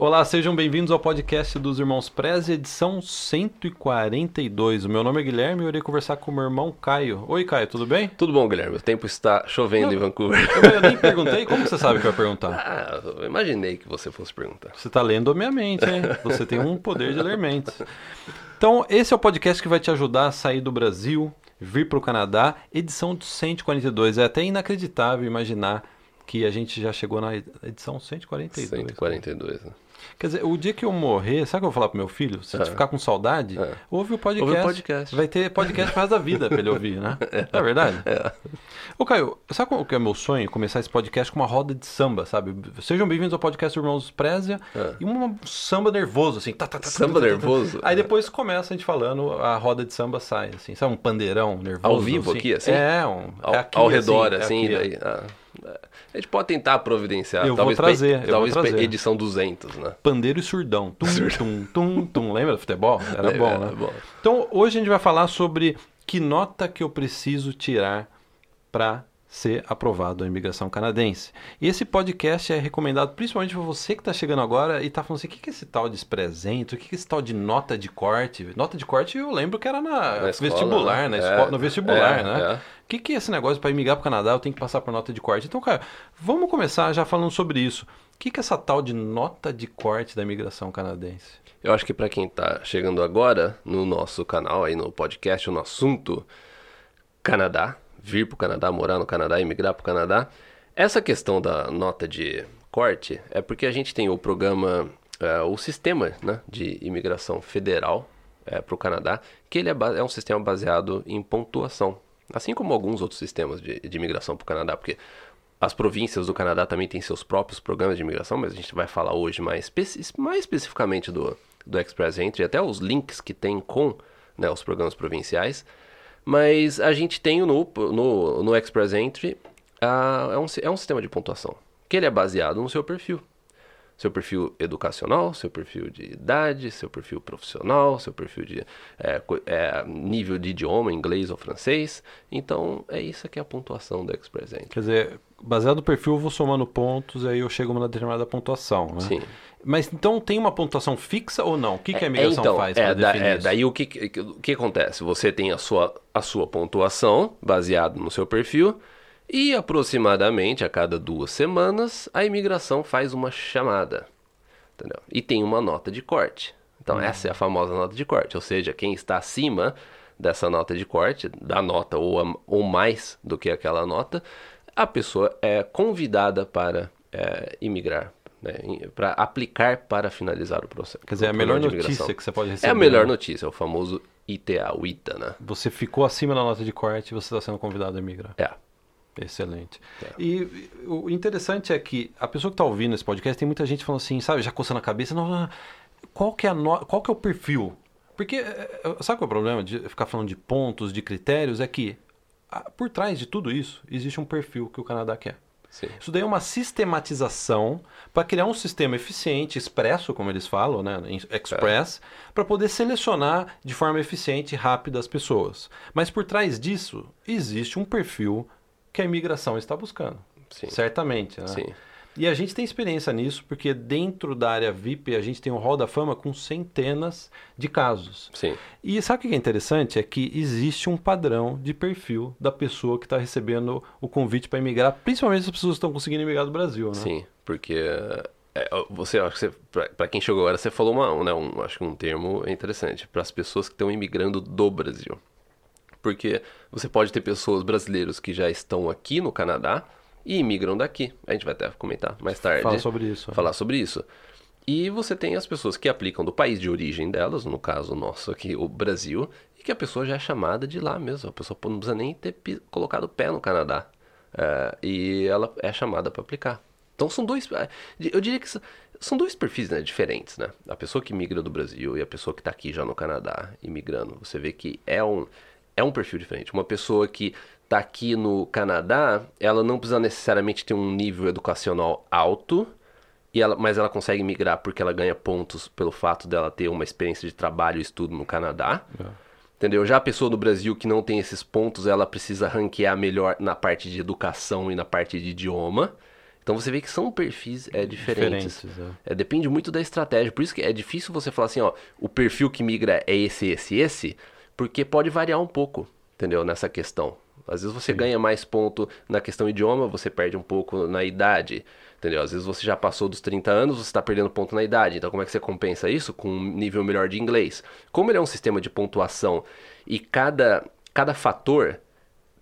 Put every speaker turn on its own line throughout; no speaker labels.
Olá, sejam bem-vindos ao podcast dos Irmãos Preze, edição 142. O meu nome é Guilherme e eu irei conversar com o meu irmão Caio. Oi, Caio, tudo bem?
Tudo bom, Guilherme. O tempo está chovendo
Não,
em Vancouver.
Eu, eu nem perguntei, como você sabe que vai perguntar?
Ah, eu imaginei que você fosse perguntar.
Você está lendo a minha mente, hein? Você tem um poder de ler mentes. Então, esse é o podcast que vai te ajudar a sair do Brasil, vir para o Canadá, edição de 142. É até inacreditável imaginar que a gente já chegou na edição 142.
142, né?
Quer dizer, o dia que eu morrer, sabe o que eu vou falar pro meu filho? Se
É.
ficar com saudade,
É.
ouve o podcast.
Ouve o podcast.
Vai ter podcast pro resto da vida pra ele ouvir, né? Não é verdade?
É.
Ô, Caio, sabe qual que é o meu sonho? Começar esse podcast com uma roda de samba, sabe? Sejam bem-vindos ao podcast Irmãos Prézia
É.
e um samba nervoso, assim. tá, tá, tá, tá,
Samba
tá, tá,
nervoso?
Aí depois começa a gente falando, a roda de samba sai, assim. Sabe um pandeirão nervoso?
Ao vivo aqui, assim?
É, um,
Ao,
é aqui,
ao redor,
é
assim,
aqui.
daí. ah, é. A gente pode tentar providenciar.
Eu vou
talvez
trazer,
pe-
eu vou
talvez pe-
trazer.
edição 200, né?
Pandeiro e surdão. Tum, tum, tum, tum. Lembra do futebol? Era bom,
Era
né?
bom.
Então, hoje a gente vai falar sobre que nota que eu preciso tirar para ser aprovado a imigração canadense. E esse podcast é recomendado principalmente para você que está chegando agora e está falando assim, o que é esse tal de presente? O que é esse tal de nota de corte? Nota de corte eu lembro que era na,
Na escola,
vestibular,
né?
na
É,
no vestibular,
é,
né?
é.
O que, que é esse negócio para imigrar para o Canadá? Eu tenho que passar por nota de corte. Então, cara, vamos começar já falando sobre isso. O que, que é essa tal de nota de corte da imigração canadense?
Eu acho que para quem tá chegando agora no nosso canal, aí no podcast, no assunto Canadá, vir pro Canadá, morar no Canadá, emigrar pro Canadá, essa questão da nota de corte é porque a gente tem o programa, é, o sistema né, de imigração federal é, para o Canadá, que ele é, é um sistema baseado em pontuação, assim como alguns outros sistemas de, de imigração para o Canadá, porque as províncias do Canadá também têm seus próprios programas de imigração, mas a gente vai falar hoje mais, mais especificamente do, do Express Entry, até os links que tem com né, os programas provinciais. Mas a gente tem no, no, no Express Entry, ah, é, um, é um sistema de pontuação, que ele é baseado no seu perfil. Seu perfil educacional, seu perfil de idade, seu perfil profissional, seu perfil de é, é, nível de idioma, inglês ou francês. Então, é isso que é a pontuação do Express Entry.
Quer dizer, baseado no perfil, eu vou somando pontos e aí eu chego numa determinada pontuação, né?
Sim.
Mas então tem uma pontuação fixa ou não? O que, que a imigração
então,
faz
é,
para
da-
definir
é,
isso?
daí o que, que- o que acontece? Você tem a sua, a sua pontuação baseado no seu perfil e aproximadamente a cada duas semanas a imigração faz uma chamada, entendeu? E tem uma nota de corte. Então
Hum.
essa é a famosa nota de corte, ou seja, quem está acima dessa nota de corte, da nota ou, a- ou mais do que aquela nota, a pessoa é convidada para é, imigrar, né, para aplicar para finalizar o processo.
Quer dizer, a
o
melhor notícia que você pode receber.
É a melhor
né?
notícia, é o famoso ITA, o ITA, né?
Você ficou acima da nota de corte e você está sendo convidado a emigrar.
É.
Excelente.
É.
E o interessante é que a pessoa que está ouvindo esse podcast, tem muita gente falando assim, sabe, já coçando a cabeça, não, não, qual que é, a no- qual que é o perfil? Porque, é, é, sabe qual é o problema de ficar falando de pontos, de critérios? É que por trás de tudo isso existe um perfil que o Canadá quer.
Sim.
Isso daí é uma sistematização para criar um sistema eficiente, expresso, como eles falam, né, express, para poder selecionar de forma eficiente e rápida as pessoas. Mas por trás disso existe um perfil que a imigração está buscando.
Sim.
Certamente, né?
Sim.
E a gente tem experiência nisso porque dentro da área VIP a gente tem um hall da fama com centenas de casos.
Sim.
E sabe o que é interessante? É que existe um padrão de perfil da pessoa que está recebendo o convite para emigrar, principalmente as pessoas que estão conseguindo emigrar do Brasil, né?
Sim. Porque é, você, acho que pra quem chegou agora, você falou uma, né, um, acho que um termo interessante para as pessoas que estão imigrando do Brasil. Porque você pode ter pessoas brasileiros que já estão aqui no Canadá e imigram daqui. A gente vai até comentar mais tarde.
Fala sobre isso.
falar sobre isso. E você tem as pessoas que aplicam do país de origem delas, no caso nosso aqui, o Brasil, e que a pessoa já é chamada de lá mesmo. A pessoa não precisa nem ter colocado o pé no Canadá. É, e ela é chamada para aplicar. Então são dois. é, Eu diria que são- são dois perfis né, diferentes, né? A pessoa que migra do Brasil e a pessoa que está aqui já no Canadá, imigrando. Você vê que é um, é um perfil diferente. Uma pessoa que está aqui no Canadá, ela não precisa necessariamente ter um nível educacional alto, e ela, mas ela consegue migrar porque ela ganha pontos pelo fato dela ter uma experiência de trabalho e estudo no Canadá. Entendeu? Já a pessoa do Brasil que não tem esses pontos, ela precisa ranquear melhor na parte de educação e na parte de idioma. Então você vê que são perfis é, diferentes.
Diferentes,
É, depende muito da estratégia. Por isso que é difícil você falar assim, ó, o perfil que migra é esse, esse, esse, porque pode variar um pouco, entendeu? Nessa questão. Às vezes você ganha mais ponto na questão idioma, você perde um pouco na idade, entendeu? Às vezes você já passou dos 30 anos, você está perdendo ponto na idade. Então como é que você compensa isso? Com um nível melhor de inglês. Como ele é um sistema de pontuação e cada, cada fator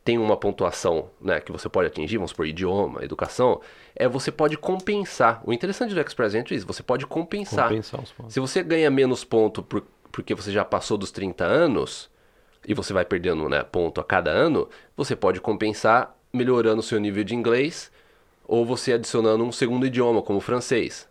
tem uma pontuação né, que você pode atingir, vamos por idioma, educação, é você pode compensar. O interessante do Express Entry é isso, você pode compensar.
Compensar.
Se você ganha menos ponto por, porque você já passou dos 30 anos e você vai perdendo né, ponto a cada ano, você pode compensar melhorando o seu nível de inglês ou você adicionando um segundo idioma, como o francês.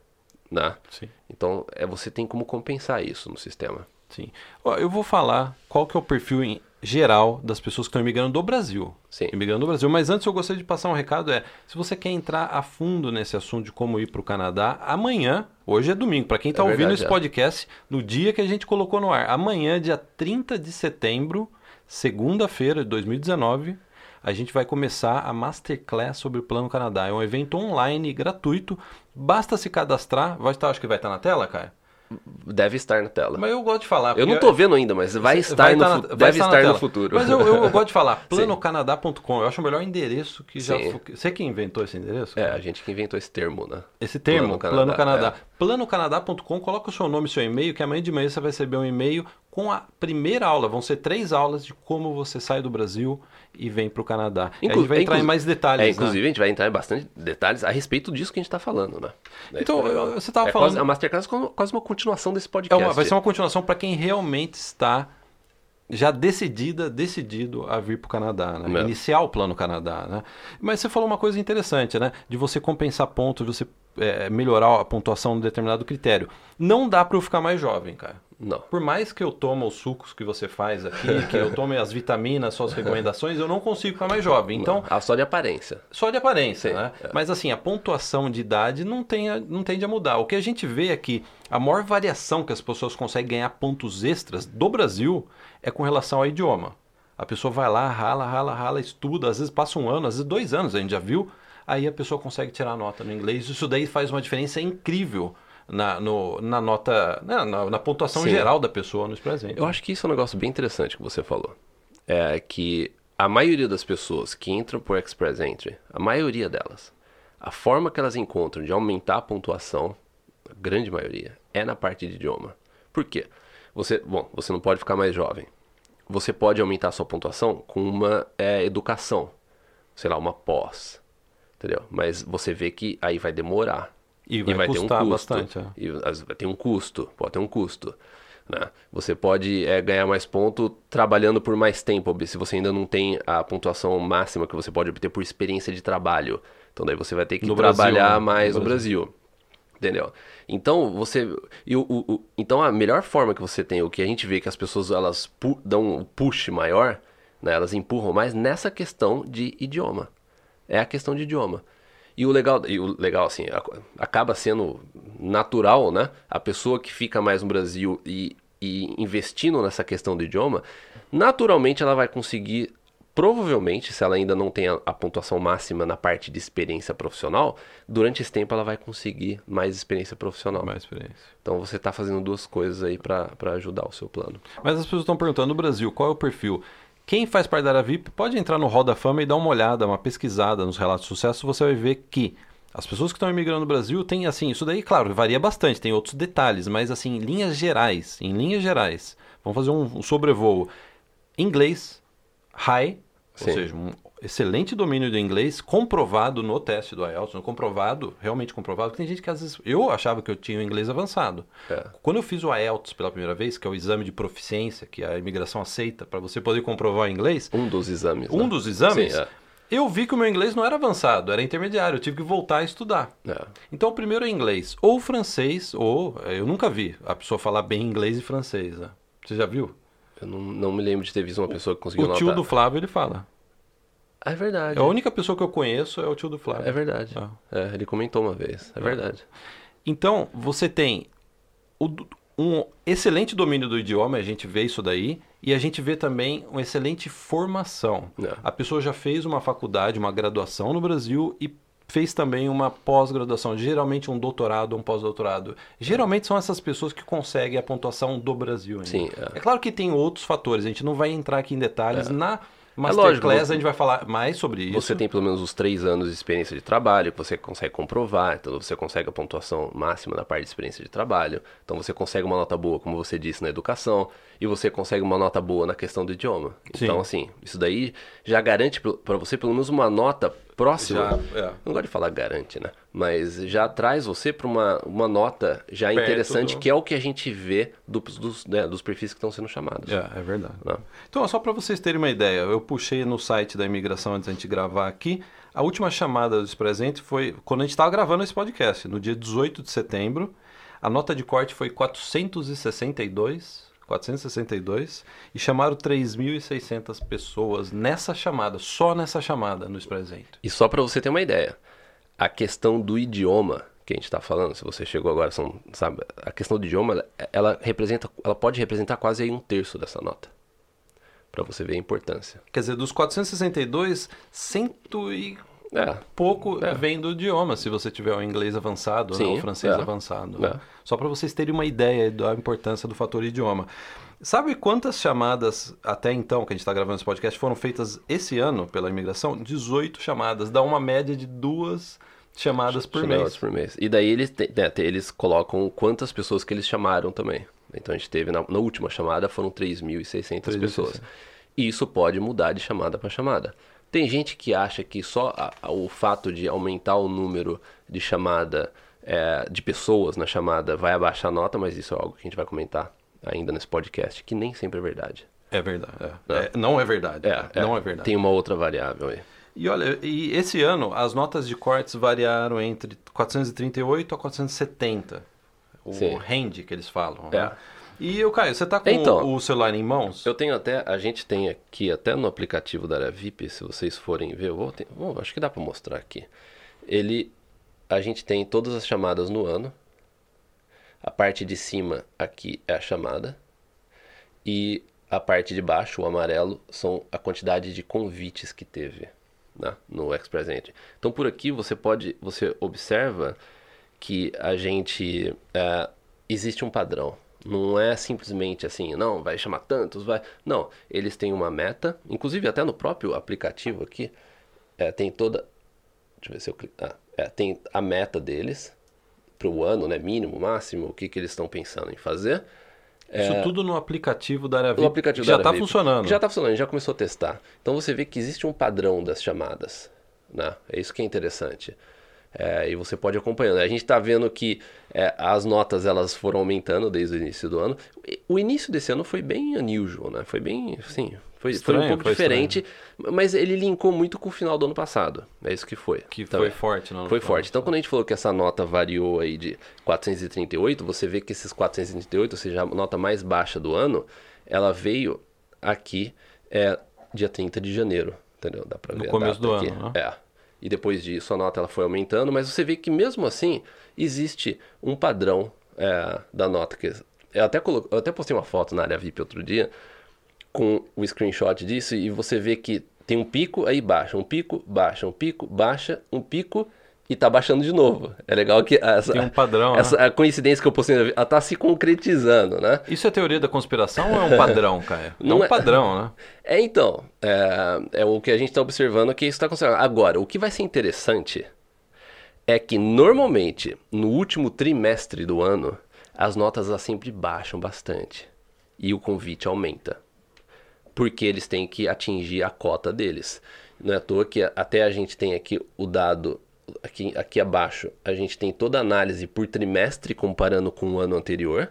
Né?
Sim.
Então, é, você tem como compensar isso no sistema.
Sim. Eu vou falar qual que é o perfil geral das pessoas que estão imigrando do Brasil.
Sim.
Imigrando do Brasil. Mas antes eu gostaria de passar um recado, é, se você quer entrar a fundo nesse assunto de como ir para o Canadá, amanhã, hoje é domingo, para quem está
É
ouvindo
verdade,
esse
é.
podcast, no dia que a gente colocou no ar, amanhã, dia 30 de setembro, segunda-feira de 2019, a gente vai começar a Masterclass sobre o Plano Canadá. É um evento online, gratuito, basta se cadastrar, vai estar, acho que vai estar na tela, Caio?
Deve estar na tela.
Mas eu gosto de falar.
Eu não tô vendo ainda, mas vai estar
Vai
no
tá na-
deve
na
estar no futuro.
Mas eu, eu- eu gosto de falar, planocanadá.com. Eu acho o melhor endereço que já
Sim.
Você que inventou esse endereço?
É,
cara?
a gente que inventou esse termo, né?
Esse termo,
Plano
Plano
Canadá,
Canadá. Planocanadá.com, coloca o seu nome e seu e-mail, que amanhã de manhã você vai receber um e-mail com a primeira aula. Vão ser três aulas de como você sai do Brasil e vem para o Canadá. E a
Inclu-
gente vai
é,
entrar em
inclu-
mais detalhes.
É,
né?
inclusive, a gente vai entrar em bastante detalhes a respeito disso que a gente tá falando, né?
Então, eu- você tava
é
falando-
Quase, a Masterclass é quase- quase uma continuação desse
É
podcast.
uma- vai ser uma continuação para quem realmente está já decidida, decidido a vir para o Canadá, né?
É.
Iniciar o plano Canadá, né? Mas você falou uma coisa interessante, né? De você compensar pontos, de você é, melhorar a pontuação de determinado critério. Não dá para eu ficar mais jovem, cara.
Não.
Por mais que eu tome os sucos que você faz aqui, que eu tome as vitaminas, suas recomendações, eu não consigo ficar mais jovem. Então,
Ah, só de aparência.
só de aparência,
Sim,
né?
é.
Mas assim, a pontuação de idade não, tem, não tende a mudar. O que a gente vê é que a maior variação que as pessoas conseguem ganhar pontos extras do Brasil é com relação ao idioma. A pessoa vai lá, rala, rala, rala, estuda, às vezes passa um ano, às vezes dois anos, a gente já viu, aí a pessoa consegue tirar nota no inglês. Isso daí faz uma diferença incrível na, no- na nota, na, na- na pontuação
Sim.
geral da pessoa nos presentes.
Eu acho que isso é um negócio bem interessante que você falou. É que a maioria das pessoas que entram por Express Entry, a maioria delas, a forma que elas encontram de aumentar a pontuação, a grande maioria, é na parte de idioma. Por quê? Você, bom, você não pode ficar mais jovem. Você pode aumentar a sua pontuação com uma é, educação, sei lá, uma pós, entendeu? Mas você vê que aí vai demorar.
E vai custar bastante, é.
E tem um custo, pode ter um custo. Né? Você pode é, ganhar mais ponto trabalhando por mais tempo, se você ainda não tem a pontuação máxima que você pode obter por experiência de trabalho. Então daí você vai ter que
No Brasil,
trabalhar
né?
mais
No
no Brasil. Entendeu? Então você. E o, o- o- então a melhor forma que você tem, o que a gente vê que as pessoas elas pu- dão um push maior, né? elas empurram mais nessa questão de idioma. É a questão de idioma. E o legal, e o legal assim, acaba sendo natural, né? A pessoa que fica mais no Brasil e, e investindo nessa questão do idioma, naturalmente ela vai conseguir, provavelmente, se ela ainda não tem a, a pontuação máxima na parte de experiência profissional, durante esse tempo ela vai conseguir mais experiência profissional.
Mais experiência.
Então você está fazendo duas coisas aí para ajudar o seu plano.
Mas as pessoas estão perguntando no Brasil, qual é o perfil? Quem faz parte da área VIP pode entrar no Hall da Fama e dar uma olhada, uma pesquisada nos relatos de sucesso, você vai ver que as pessoas que estão imigrando no Brasil têm, assim, isso daí, claro, varia bastante, tem outros detalhes, mas, assim, em linhas gerais, em linhas gerais, vamos fazer um, sobrevoo. Inglês, high, ou
Sim.
seja, um excelente domínio do inglês, comprovado no teste do IELTS, comprovado, realmente comprovado, porque tem gente que às vezes, eu achava que eu tinha o inglês avançado.
É.
Quando eu fiz o IELTS pela primeira vez, que é o exame de proficiência que a imigração aceita para você poder comprovar o inglês,
Um dos exames.
um
né?
dos exames,
Sim, é.
eu vi que o meu inglês não era avançado, era intermediário, eu tive que voltar a estudar.
É.
Então, o primeiro é inglês, ou francês, ou eu nunca vi a pessoa falar bem inglês e francês. Né? Você já viu?
Eu não, não me lembro de ter visto uma pessoa que conseguiu
O tio
notar.
do Flávio ele fala.
É verdade.
É a única pessoa que eu conheço é o tio do Flávio.
É verdade.
Ah.
É, ele comentou uma vez. É verdade.
Então, você tem o- um excelente domínio do idioma, a gente vê isso daí, e a gente vê também uma excelente formação.
É.
A pessoa já fez uma faculdade, uma graduação no Brasil e fez também uma pós-graduação, geralmente um doutorado ou um pós-doutorado. Geralmente são essas pessoas que conseguem a pontuação do Brasil. Ainda.
Sim,
é.
é.
claro que tem outros fatores, a gente não vai entrar aqui em detalhes.
É.
Na
É lógico,
Masterclass a gente vai falar mais sobre isso.
Você tem pelo menos os três anos de experiência de trabalho, que você consegue comprovar, então você consegue a pontuação máxima na parte de experiência de trabalho, então você consegue uma nota boa, como você disse, na educação, e você consegue uma nota boa na questão do idioma.
Sim.
Então, assim, isso daí já garante para você pelo menos uma nota próxima.
Já, é.
Não gosto de falar garante, né? Mas já traz você para uma, uma nota já
Perto
interessante,
do-
que é o que a gente vê do- dos, né, dos perfis que estão sendo chamados.
É, é verdade.
Né?
Então, só para vocês terem uma ideia, eu puxei no site da imigração antes da gente gravar aqui. A última chamada dos presentes foi quando a gente estava gravando esse podcast, no dia 18 de setembro. A nota de corte foi 462, 462 e chamaram 3.600 pessoas nessa chamada, só nessa chamada nos presentes.
E só para você ter uma ideia, a questão do idioma que a gente está falando, se você chegou agora, são, sabe, a questão do idioma, ela, ela representa, ela pode representar quase aí um terço dessa nota, para você ver a importância.
Quer dizer, dos 462, cento e
É,
pouco
É.
vem do idioma, se você tiver o inglês avançado
Sim,
ou o francês
é.
avançado.
É.
né? Só para vocês terem uma ideia da importância do fator idioma. Sabe quantas chamadas até então que a gente está gravando esse podcast foram feitas esse ano pela imigração? 18 chamadas, dá uma média de duas chamadas por
chamadas
mês.
por mês. E daí eles, te- né, eles colocam quantas pessoas que eles chamaram também. Então a gente teve, na, na última chamada, foram 3.600
3.600.
pessoas. E isso pode mudar de chamada para chamada. Tem gente que acha que só a- a- o fato de aumentar o número de chamada, é, de pessoas na chamada, vai abaixar a nota, mas isso é algo que a gente vai comentar ainda nesse podcast, que nem sempre é verdade.
É verdade. é. É, não é verdade.
É,
não é verdade.
Tem uma outra variável aí.
E olha, e esse ano as notas de cortes variaram entre 438 a 470. O
Sim.
range que eles falam.
É.
Né? E o Caio, você tá com
Então,
o celular em mãos?
Eu tenho até, a gente tem aqui até no aplicativo da área VIP, se vocês forem ver, eu vou, ter- bom, acho que dá para mostrar aqui. Ele, a gente tem todas as chamadas no ano. A parte de cima aqui é a chamada e a parte de baixo, o amarelo, são a quantidade de convites que teve né, no Ex-Presente. Então por aqui você pode, você observa que a gente é, existe um padrão. Não é simplesmente assim, não, vai chamar tantos, vai. Não, eles têm uma meta, inclusive até no próprio aplicativo aqui, é, tem toda. Deixa eu ver se eu clico. Ah, é, tem a meta deles para o ano, né? Mínimo, máximo, o que, que eles estão pensando em fazer.
Isso tudo no aplicativo da área VIP.
O aplicativo
que já está funcionando.
Já está funcionando, já começou a testar. Então você vê que existe um padrão das chamadas. Né? É isso que é interessante. É, e você pode acompanhando. A gente está vendo que é, as notas elas foram aumentando desde o início do ano. O início desse ano foi bem unusual, né? Foi bem, assim, foi, foi
Estranho,
um pouco
foi
diferente, mas ele linkou muito com o final do ano passado. É isso que foi.
Que
também.
foi forte, não?
Foi forte. Então, quando a gente falou que essa nota variou aí de 438, você vê que esses 438, ou seja, a nota mais baixa do ano, ela veio aqui é, dia 30 de janeiro, entendeu? Dá pra
No
ver a
começo do
aqui.
ano, né?
É. E depois disso a nota ela foi aumentando, mas você vê que mesmo assim existe um padrão é, da nota. que Eu até, eu até postei uma foto na área VIP outro dia com o screenshot disso e você vê que tem um pico, aí baixa, um pico, baixa, um pico, baixa, um pico e tá baixando de novo. É legal que essa,
Tem um padrão, né?
essa a coincidência que eu postei, ela tá se concretizando, né?
Isso é teoria da conspiração ou é um padrão, Caio?
Não
é um
é-
padrão, né?
É então, é, é o que a gente está observando que isso está acontecendo. Agora, o que vai ser interessante é que normalmente no último trimestre do ano as notas elas sempre baixam bastante e o convite aumenta porque eles têm que atingir a cota deles. Não é à toa que até a gente tem aqui o dado aqui, aqui abaixo, a gente tem toda a análise por trimestre comparando com o ano anterior.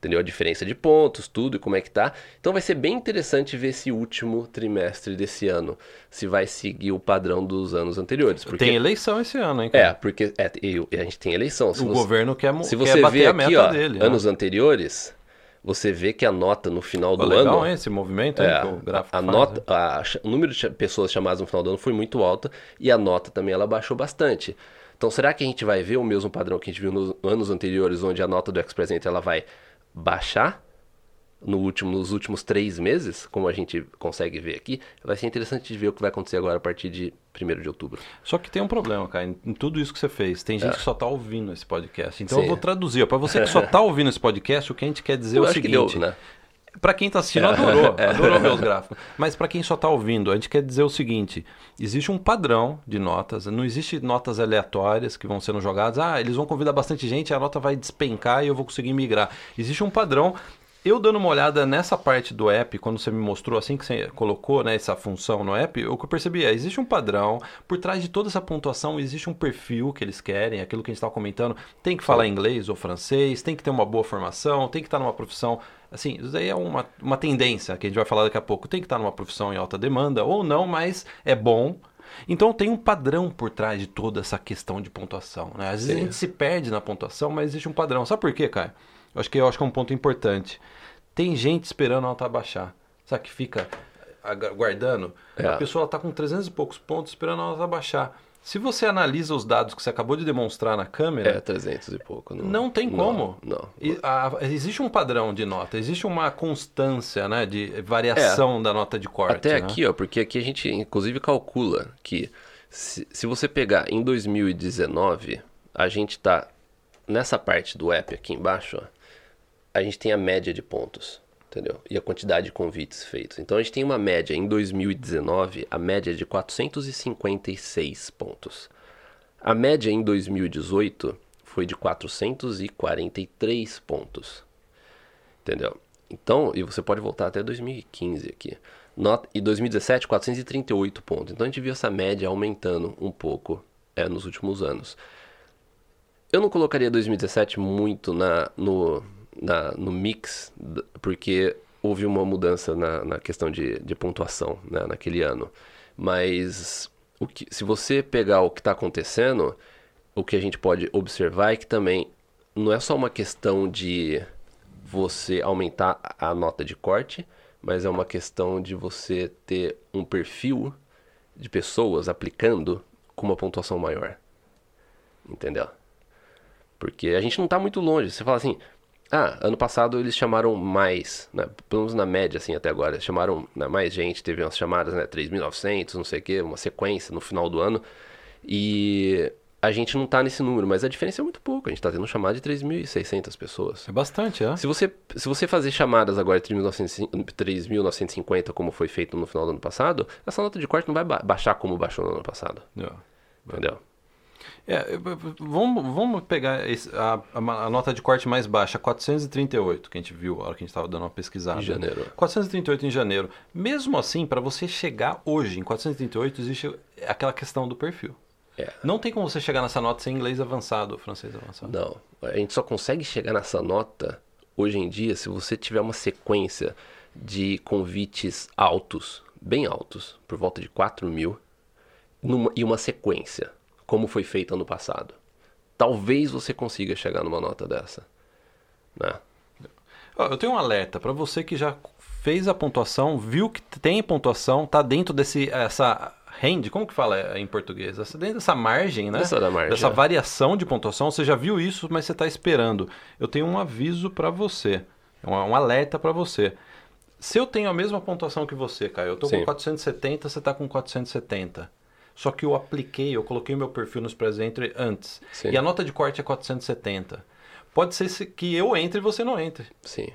Entendeu? A diferença de pontos, tudo e como é que tá. Então vai ser bem interessante ver esse último trimestre desse ano. Se vai seguir o padrão dos anos anteriores. Porque,
Tem eleição esse ano, hein?
É,
Caio?
porque é, a gente tem eleição. Se
o
você-
governo quer,
se
quer
você
bater
vê
a
aqui,
meta
ó,
dele. né?
anos anteriores, você vê que a nota no final do
legal,
ano.
hein, esse movimento
É,
gráfico
a,
faz,
nota,
né?
a o número de pessoas chamadas no final do ano foi muito alta e a nota também ela baixou bastante. Então, será que a gente vai ver o mesmo padrão que a gente viu nos anos anteriores, onde a nota do Ex-Presente ela vai baixar no último, nos últimos três meses, como a gente consegue ver aqui, vai ser interessante de ver o que vai acontecer agora a partir de 1 de outubro.
Só que tem um problema, cara, em, tudo isso que você fez. Tem gente é. que só está ouvindo esse podcast. Então Sim. eu vou traduzir. Para você que só está ouvindo esse podcast, o que a gente quer dizer eu é o seguinte. Deu, né? Para quem está assistindo, adorou, é. adorou ver os gráficos. Mas para quem só está ouvindo, a gente quer dizer o seguinte: existe um padrão de notas, não existe notas aleatórias que vão sendo jogadas. Ah, eles vão convidar bastante gente, a nota vai despencar e eu vou conseguir migrar. Existe um padrão eu dando uma olhada nessa parte do app, quando você me mostrou assim que você colocou né, essa função no app, o que eu percebi é, existe um padrão, por trás de toda essa pontuação existe um perfil que eles querem, aquilo que a gente estava comentando, tem que falar inglês ou francês, tem que ter uma boa formação, tem que estar numa profissão Assim, isso daí é uma, uma tendência que a gente vai falar daqui a pouco. Tem que estar numa profissão em alta demanda ou não, mas é bom. Então tem um padrão por trás de toda essa questão de pontuação. Né? Às vezes Sim. a gente se perde na pontuação, mas existe um padrão. Sabe por quê, Caio? Acho que, eu acho que é um ponto importante. Tem gente esperando a nota baixar. Sabe que fica aguardando? É. A pessoa está com 300 e poucos pontos esperando a nota baixar. Se você analisa os dados que você acabou de demonstrar na câmera.
É, 300 e pouco.
Não, não tem como.
Não. não.
E, a, existe um padrão de nota, existe uma constância né, de variação é, da nota de corte.
Até
né?
aqui, ó, porque aqui a gente inclusive calcula que se, se você pegar em 2019, a gente está nessa parte do app aqui embaixo, ó, a gente tem a média de pontos entendeu? E a quantidade de convites feitos. Então a gente tem uma média em 2019, a média é de 456 pontos. A média em 2018 foi de 443 pontos. Entendeu? Então, e você pode voltar até 2015 aqui. Not, e 2017, 438 pontos. Então a gente viu essa média aumentando um pouco é, nos últimos anos. Eu não colocaria 2017 muito na, no, na, no mix, porque houve uma mudança na, na questão de, de pontuação né, naquele ano. Mas o que, se você pegar o que está acontecendo, o que a gente pode observar é que também não é só uma questão de você aumentar a nota de corte, mas é uma questão de você ter um perfil de pessoas aplicando com uma pontuação maior. Entendeu? Porque a gente não está muito longe. Você fala assim, ah, ano passado eles chamaram mais, né? pelo menos na média, assim, até agora. Chamaram né, mais gente, teve umas chamadas, né? 3.900, não sei o quê, uma sequência no final do ano. E a gente não tá nesse número, mas a diferença é muito pouco. A gente tá tendo chamada de 3.600 pessoas.
É bastante, é?
Se você, se você fazer chamadas agora de 3.950, como foi feito no final do ano passado, essa nota de corte não vai baixar como baixou no ano passado. Yeah. Entendeu?
É, vamos, vamos pegar esse, a, a, nota de corte mais baixa, 438, que a gente viu a hora que a gente estava dando uma pesquisada.
Em janeiro.
438 em janeiro. Mesmo assim, para você chegar hoje em 438, existe aquela questão do perfil. É. Não tem como você chegar nessa nota sem inglês avançado ou francês avançado.
Não. A gente só consegue chegar nessa nota hoje em dia se você tiver uma sequência de convites altos, bem altos, por volta de 4 mil, numa, e uma sequência como foi feito ano passado. Talvez você consiga chegar numa nota dessa. Né?
Eu tenho um alerta para você que já fez a pontuação, viu que tem pontuação, tá dentro desse essa range, como que fala em português? Dentro dessa margem, né?
Essa da margem,
Dessa
é.
variação de pontuação, você já viu isso, mas você está esperando. Eu tenho um aviso para você, um, um alerta para você. Se eu tenho a mesma pontuação que você, Caio, eu estou com 470, você está com 470. Só que eu apliquei, eu coloquei o meu perfil nos presentes antes. Sim. E a nota de corte é 470. Pode ser que eu entre e você não entre.
Sim,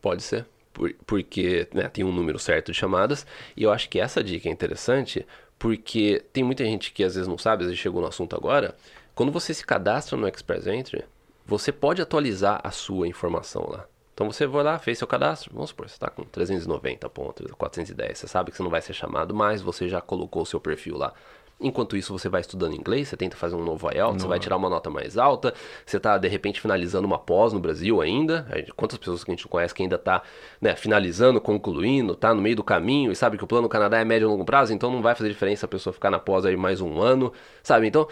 pode ser. Por, porque né, tem um número certo de chamadas. E eu acho que essa dica é interessante porque tem muita gente que às vezes não sabe, às vezes chegou no assunto agora. Quando você se cadastra no Express Entry, você pode atualizar a sua informação lá. Então você vai lá, fez seu cadastro, vamos supor, você está com 390 pontos, 410, você sabe que você não vai ser chamado, mas você já colocou o seu perfil lá. Enquanto isso, você vai estudando inglês, você tenta fazer um novo IELTS, você vai tirar uma nota mais alta, você está, de repente, finalizando uma pós no Brasil ainda. Quantas pessoas que a gente conhece que ainda está né, finalizando, concluindo, está no meio do caminho e sabe que o plano Canadá é médio e longo prazo, então não vai fazer diferença a pessoa ficar na pós aí mais um ano, sabe? Então,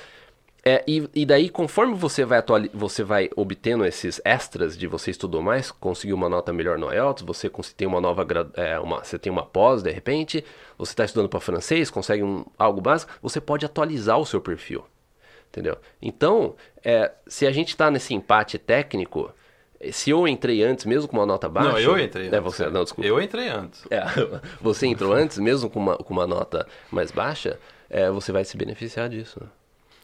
é, e, e, daí, conforme você vai, você vai obtendo esses extras de você estudou mais, conseguiu uma nota melhor no IELTS, você tem uma nova é, uma, você tem uma pós de repente, você está estudando para francês, consegue um, algo básico, você pode atualizar o seu perfil, entendeu? Então, é, se a gente está nesse empate técnico, Se eu entrei antes, mesmo com uma nota baixa.
Não, eu entrei antes.
É você, não, desculpa.
Eu entrei antes.
É, você entrou antes, mesmo com uma, com uma nota mais baixa, é, você vai se beneficiar disso.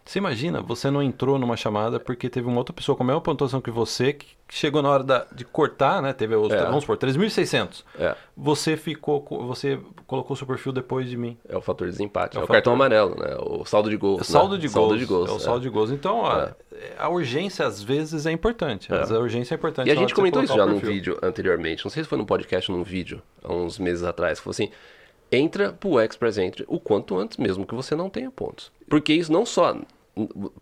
Você imagina, você não entrou numa chamada porque teve uma outra pessoa com a mesma pontuação que você, que chegou na hora da- de cortar, né? Teve os,
É.
vamos supor, 3.600.
É,
Você ficou, co- você colocou seu perfil depois de mim.
é o fator de desempate.
É
É,
o
o cartão
fator-
amarelo, né? O saldo de gols.
É saldo
né?
de
saldo
gols.
de gols.
É o saldo de gols. Então, ó, a urgência às vezes é importante.
É.
Mas a urgência é importante.
E a gente comentou isso já num vídeo anteriormente. Não sei se foi num podcast ou num vídeo, há uns meses atrás. Que falou assim: entra pro Express Entry o quanto antes, mesmo que você não tenha pontos. Porque isso não só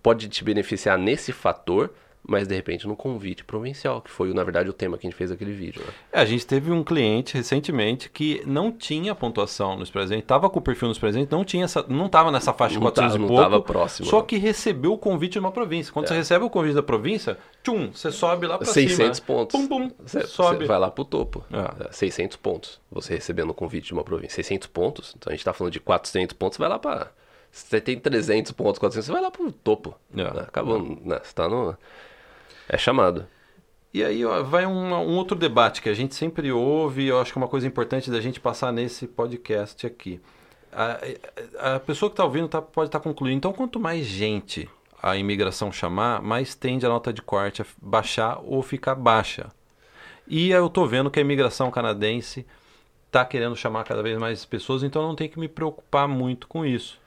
pode te beneficiar nesse fator, mas de repente no convite provincial, que foi, na verdade, o tema que a gente fez aquele vídeo. Né?
É, a gente teve um cliente recentemente que não tinha pontuação nos presentes, estava com o perfil nos presentes, não tinha essa, não estava nessa faixa de
Não
400
tava-
e
não
pouco,
tava próximo,
só que recebeu o convite de uma província. Quando você recebe o convite da província, tchum, você sobe lá para
600
cima.
pontos.
Pum, pum,
Você,
sobe.
você vai lá pro topo.
É.
É, 600 pontos. Você recebendo o convite de uma província. 600 pontos. Então a gente tá falando de 400 pontos, vai lá pra... Você tem 300 pontos, 400, você vai lá pro topo.
É.
né? Acabou. né? Você tá no... É chamado.
E aí ó, vai um, um outro debate que a gente sempre ouve, e eu acho que é uma coisa importante da gente passar nesse podcast aqui. A, a pessoa que está ouvindo tá- pode estar concluindo. Então, quanto mais gente a imigração chamar, mais tende a nota de corte a baixar ou ficar baixa. E eu estou vendo que a imigração canadense está querendo chamar cada vez mais pessoas, então não tem que me preocupar muito com isso.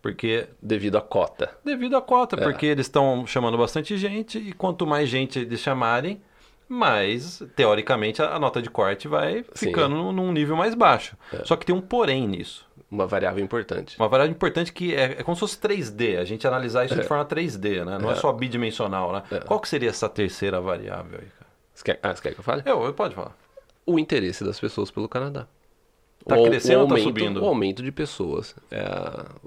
Porque
Devido à cota.
devido à cota,
É.
porque eles estão chamando bastante gente e quanto mais gente eles chamarem, mais, teoricamente, a a nota de corte vai ficando num- num nível mais baixo.
É.
Só que tem um porém nisso.
Uma variável importante.
Uma variável importante que é, é como se fosse 3D, a gente analisar isso de
É.
forma 3D, né? Não é,
É.
só bidimensional, né?
É.
Qual que seria essa terceira variável aí, cara?
Você quer, ah, você quer que eu fale?
Eu, eu pode falar.
O interesse das pessoas pelo Canadá.
Tá
O-
crescendo
o
ou tá
aumento,
subindo?
O aumento de pessoas. É,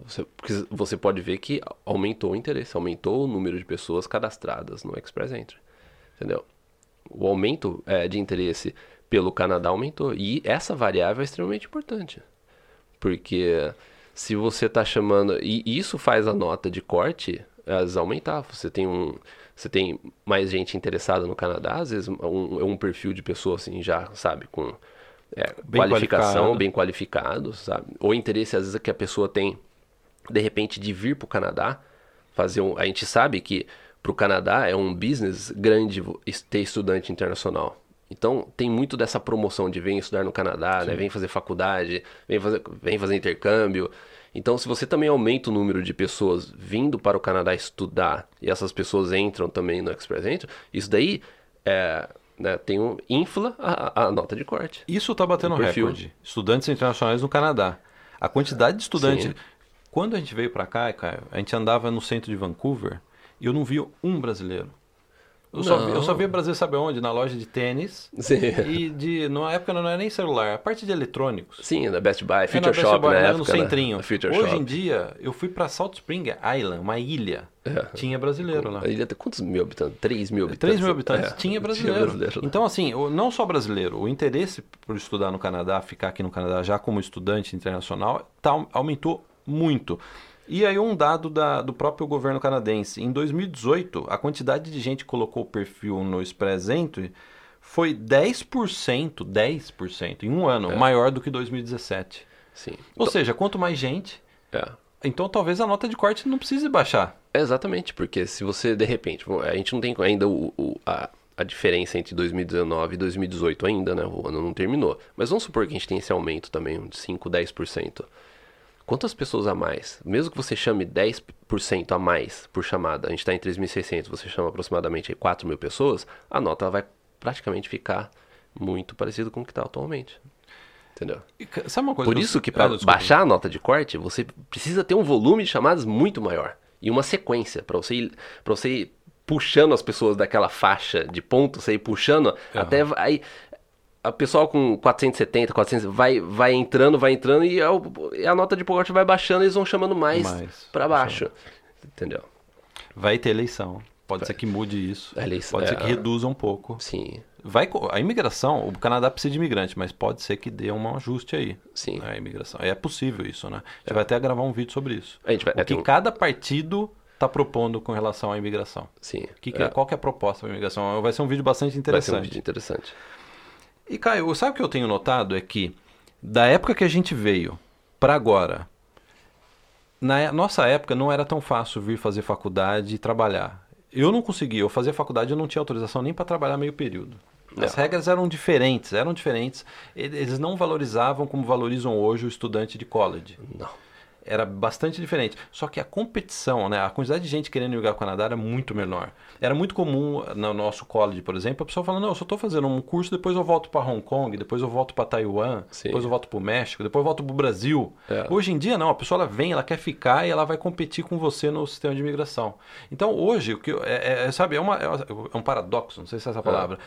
você, você pode ver que aumentou o interesse, aumentou o número de pessoas cadastradas no Express Entry. Entendeu? O aumento é, de interesse pelo Canadá aumentou. E essa variável é extremamente importante. Porque se você está chamando. E isso faz a nota de corte às vezes, aumentar. Você tem um. Você tem mais gente interessada no Canadá, às vezes um, um perfil de pessoa assim, já, sabe, com é,
Bem
qualificação,
qualificado.
bem qualificado, sabe? Ou interesse, às vezes, que a pessoa tem, de repente, de vir para o Canadá, fazer um... A gente sabe que para o Canadá é um business grande ter estudante internacional. Então, tem muito dessa promoção de vem estudar no Canadá, né? Vem fazer faculdade, vem fazer, vem fazer intercâmbio. Então, se você também aumenta o número de pessoas vindo para o Canadá estudar e essas pessoas entram também no Express Entry, isso daí é, né, tem um, infla a, a nota de corte.
Isso está batendo recorde. Estudantes internacionais no Canadá. A quantidade de estudantes.
Sim.
Quando a gente veio para cá, Caio, a gente andava no centro de Vancouver e eu não vi um brasileiro. Eu só, vi, eu só via brasileiro, sabe onde? Na loja de tênis.
Sim.
E de, na época não era nem celular, a parte de eletrônicos.
Sim, na Best Buy,
É,
Future
Best
Shop
Buy,
na
era
época,
no
né?
centrinho.
Na Future
Hoje
Shop.
em dia, eu fui para Salt Spring Island, uma ilha.
É.
Tinha brasileiro lá.
A ilha tem quantos mil habitantes? 3 mil habitantes.
3 mil habitantes,
É,
tinha brasileiro.
brasileiro lá.
Então, assim, não só brasileiro, o interesse por estudar no Canadá, ficar aqui no Canadá já como estudante internacional, tá- aumentou muito. E aí um dado da- do próprio governo canadense. Em 2018, a quantidade de gente que colocou o perfil no Express Entry foi 10%, 10% em um ano,
É.
maior do que 2017.
Sim.
Ou seja, quanto mais gente,
É.
então talvez a nota de corte não precise baixar.
Exatamente, porque se você, de repente, a gente não tem ainda o, o- a, a diferença entre 2019 e 2018 ainda, né? O ano não terminou. Mas vamos supor que a gente tem esse aumento também, de 5, 10%. Quantas pessoas a mais? Mesmo que você chame 10% a mais por chamada, a gente está em 3.600, você chama aproximadamente 4 mil pessoas, a nota vai praticamente ficar muito parecida com o que está atualmente. Entendeu?
E, Sabe uma coisa
Por isso que
Ah,
para
desculpa.
baixar a nota de corte, você precisa ter um volume de chamadas muito maior e uma sequência para você ir, você ir puxando as pessoas daquela faixa de pontos, você ir puxando até aí a pessoa com 470, 400 vai vai entrando, vai entrando e a, e a nota de corte vai baixando, e eles vão chamando mais,
Mais,
para baixo. Entendeu?
Vai ter eleição. Pode ser que mude isso.
A eleição-
pode ser
é.
que reduza um pouco.
Sim.
Vai, a imigração, o Canadá precisa de imigrante, mas pode ser que dê um ajuste aí.
Sim.
né, A imigração. É possível isso, né? A gente vai até gravar um vídeo sobre isso.
A gente vai-
o
é,
que
tem um-
cada partido está propondo com relação à imigração.
Sim.
Que que é. Qual que é a proposta para a imigração? Vai ser um vídeo bastante interessante. Vai ser um
vídeo interessante.
E, Caio, sabe o que eu tenho notado? É que da época que a gente veio para agora, na nossa época não era tão fácil vir fazer faculdade e trabalhar. Eu não conseguia, eu fazia faculdade, eu não tinha autorização nem para trabalhar meio período. As é. regras eram diferentes, eram diferentes. Eles não valorizavam como valorizam hoje o estudante de college.
Não
era bastante diferente. Só que a competição, né, a quantidade de gente querendo ir ao Canadá era muito menor. Era muito comum no nosso college, por exemplo, a pessoa falando: não, eu só estou fazendo um curso, depois eu volto para Hong Kong, depois eu volto para Taiwan, Sim. depois eu volto para o México, depois eu volto para o Brasil. É. Hoje em dia, não, a pessoa ela vem, ela quer ficar e ela vai competir com você no sistema de imigração. Então, hoje, o que é, é sabe, é, uma, é um paradoxo, não sei se é essa é. palavra.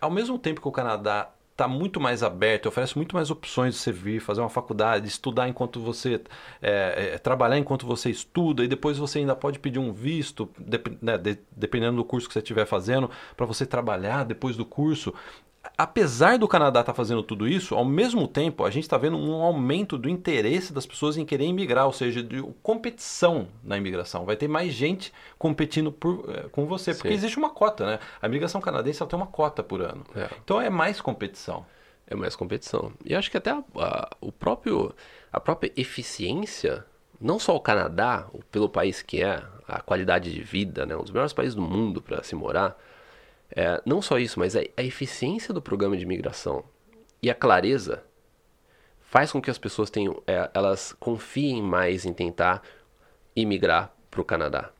Ao mesmo tempo que o Canadá está muito mais aberto, oferece muito mais opções de você vir, fazer uma faculdade, estudar enquanto você é, é, trabalhar enquanto você estuda e depois você ainda pode pedir um visto, né, de, dependendo do curso que você estiver fazendo, para você trabalhar depois do curso apesar do Canadá estar tá fazendo tudo isso, ao mesmo tempo a gente está vendo um aumento do interesse das pessoas em querer imigrar, ou seja, de competição na imigração. Vai ter mais gente competindo por, é, com você, porque Sim. existe uma cota, né? A imigração canadense tem uma cota por ano. É. Então é mais competição.
É mais competição. E acho que até a, a, o próprio, a própria eficiência, não só o Canadá, pelo país que é, a qualidade de vida, né? um dos melhores países do mundo para se morar, é, não só isso, mas a, a eficiência do programa de imigração e a clareza faz com que as pessoas tenham, é, elas confiem mais em tentar imigrar para o Canadá.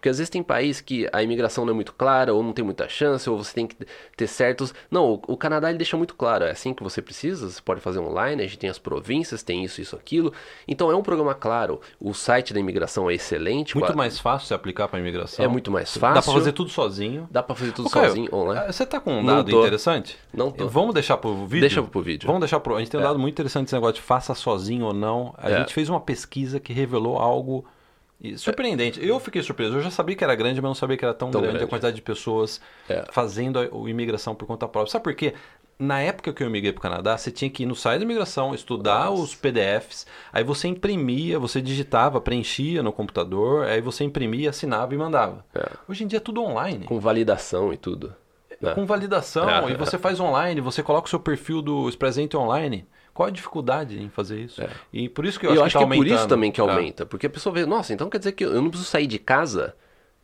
Porque às vezes tem país que a imigração não é muito clara, ou não tem muita chance, ou você tem que ter certos. Não, o, o, Canadá ele deixa muito claro, é assim que você precisa, você pode fazer online, a gente tem as províncias, tem isso, isso, aquilo. Então é um programa claro. O site da imigração é excelente.
Muito mais fácil se aplicar para a imigração.
É muito mais fácil.
Dá para fazer tudo sozinho.
Dá para fazer tudo okay, sozinho online.
Você tá com um dado interessante?
Não tô.
Vamos deixar pro vídeo?
Deixa pro vídeo.
Vamos deixar pro. A gente tem um é. dado muito interessante esse negócio de faça sozinho ou não. A é. gente fez uma pesquisa que revelou algo e surpreendente. Eu fiquei surpreso. Eu já sabia que era grande, mas não sabia que era tão, tão grande, grande, a quantidade de pessoas é. fazendo a, a, imigração por conta própria. Sabe por quê? Na época que eu migrei para o Canadá, você tinha que ir no site da imigração, estudar Nossa. os PDFs, aí você imprimia, você digitava, preenchia no computador, aí você imprimia, assinava e mandava. É. Hoje em dia é tudo online.
Com validação e tudo.
É. Com validação, é. e você faz online, você coloca o seu perfil do Expresente online. Qual a dificuldade em fazer isso? É. E por isso que eu,
eu
acho, que,
tá é por isso também que é. aumenta. Porque a pessoa vê, nossa, então quer dizer que eu não preciso sair de casa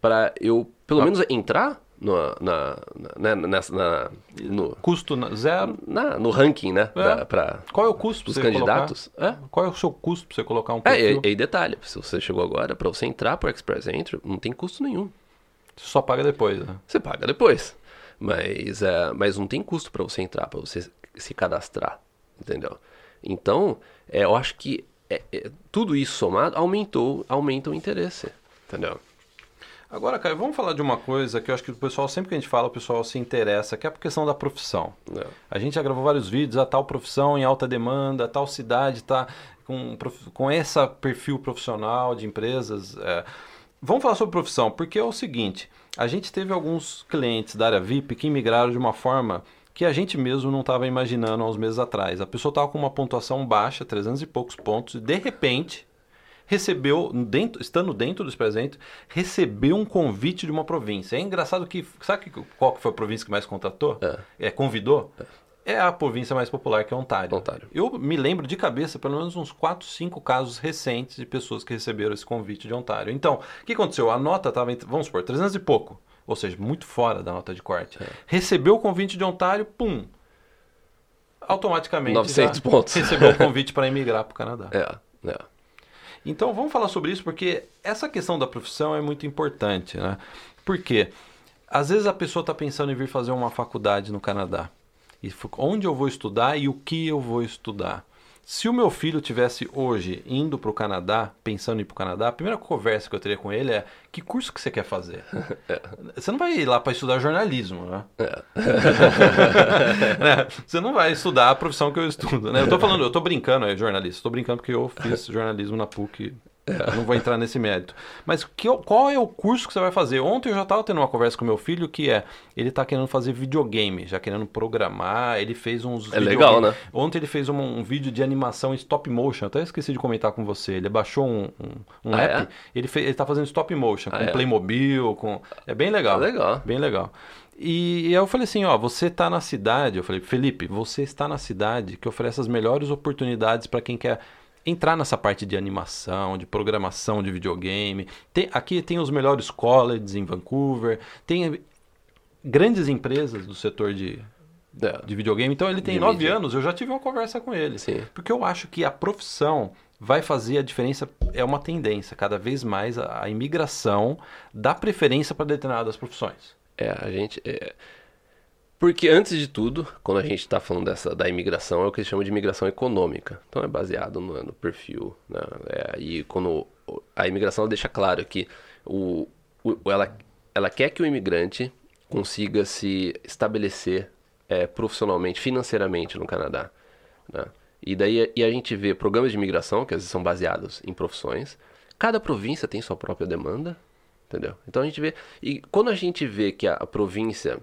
para eu, pelo ah. menos, entrar no, na, na, na, na, no
custo zero
na, no ranking, né? É. Da, pra,
Qual é o custo
dos candidatos?
É? Qual é o seu custo para você colocar um
perfil? É, e, e detalhe, se você chegou agora, para você entrar para o Express Entry, não tem custo nenhum.
Você só paga depois, né?
Você paga depois. Mas, é, mas não tem custo para você entrar, para você se cadastrar, entendeu? Então, é, eu acho que é, é, tudo isso somado aumentou, aumenta o interesse, entendeu?
Agora, Caio, vamos falar de uma coisa que eu acho que o pessoal, sempre que a gente fala, o pessoal se interessa, que é a questão da profissão. É. A gente já gravou vários vídeos, a tal profissão em alta demanda, a tal cidade está com, com esse perfil profissional de empresas. É. Vamos falar sobre profissão, porque é o seguinte, a gente teve alguns clientes da área VIP que migraram de uma forma que a gente mesmo não estava imaginando há uns meses atrás. A pessoa estava com uma pontuação baixa, 300 e poucos pontos, e de repente recebeu, dentro, estando dentro dos presentes, recebeu um convite de uma província. É engraçado que, sabe qual foi a província que mais contratou? É. é convidou? É. é. a província mais popular, que é Ontário.
Ontário.
Eu me lembro de cabeça, pelo menos uns 4, 5 casos recentes de pessoas que receberam esse convite de Ontário. Então, o que aconteceu? A nota estava, vamos supor, 300 e pouco ou seja, muito fora da nota de corte. É. Recebeu o convite de Ontário, pum, automaticamente
900 pontos.
recebeu o convite para emigrar para o Canadá.
É, é.
Então vamos falar sobre isso porque essa questão da profissão é muito importante, né? Porque às vezes a pessoa está pensando em vir fazer uma faculdade no Canadá. E onde eu vou estudar e o que eu vou estudar. Se o meu filho tivesse hoje indo para o Canadá, pensando em ir para o Canadá, a primeira conversa que eu teria com ele é: que curso que você quer fazer? É. Você não vai ir lá para estudar jornalismo, né? É. né? Você não vai estudar a profissão que eu estudo, né? Eu estou falando, eu estou brincando, é jornalista, estou brincando porque eu fiz jornalismo na PUC Eu não vou entrar nesse mérito. Mas que, qual é o curso que você vai fazer? Ontem eu já estava tendo uma conversa com meu filho que é, ele está querendo fazer videogame, já querendo programar, ele fez uns...
É legal, né?
Ontem ele fez um, um, vídeo de animação em stop motion, até esqueci de comentar com você. Ele baixou um, um, um
Ah,
app,
é?
ele, fez, ele tá fazendo stop motion,
Ah,
com
é?
Playmobil, com... É bem legal.
Legal.
Bem legal. E, e eu falei assim, ó, você está na cidade, eu falei, Felipe, você está na cidade que oferece as melhores oportunidades para quem quer entrar nessa parte de animação, de programação de videogame. Tem- aqui tem os melhores colleges em Vancouver, tem grandes empresas do setor de, de videogame. Então ele tem nove anos, eu já tive uma conversa com ele.
Sim.
Porque eu acho que a profissão vai fazer a diferença, é uma tendência, cada vez mais a, a imigração dá preferência para determinadas profissões.
É, a gente. é, Porque antes de tudo, quando a gente está falando dessa, da imigração, é o que eles chamam de imigração econômica. Então é baseado no, no perfil. Né? É, e quando a imigração deixa claro que o, o- ela, ela quer que o imigrante consiga se estabelecer é, profissionalmente, financeiramente no Canadá. né? E daí e a gente vê programas de imigração que às vezes são baseados em profissões. Cada província tem sua própria demanda, entendeu? Então a gente vê e quando a gente vê que a, a província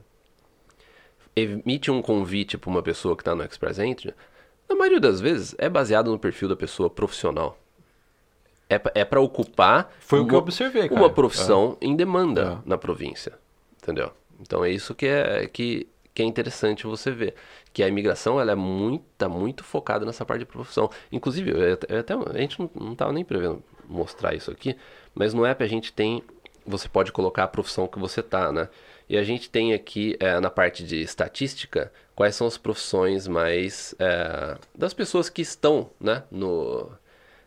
emite um convite para uma pessoa que está no Express Entry, na maioria das vezes é baseado no perfil da pessoa profissional. É, pra- é para ocupar
Foi o que
uma-
eu observei, cara.
uma profissão em demanda
É.
na província, entendeu? Então é isso que é que, que é interessante você ver, que a imigração ela é muito, tá muito focada nessa parte de profissão. Inclusive, eu até, eu até- a gente não, não tava nem prevendo mostrar isso aqui, mas no app a gente tem, você pode colocar a profissão que você tá, né? E a gente tem aqui é, na parte de estatística quais são as profissões mais é, das pessoas que estão, né, no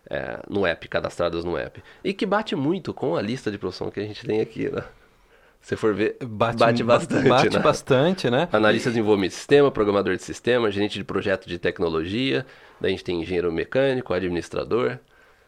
é, no app, cadastradas no app. E que bate muito com a lista de profissão que a gente tem aqui, né? Se for ver, bate, bastante,
Bate
né?
bastante, né?
Analista de desenvolvimento de sistema, programador de sistema, gerente de projeto de tecnologia, daí a gente tem engenheiro mecânico, administrador.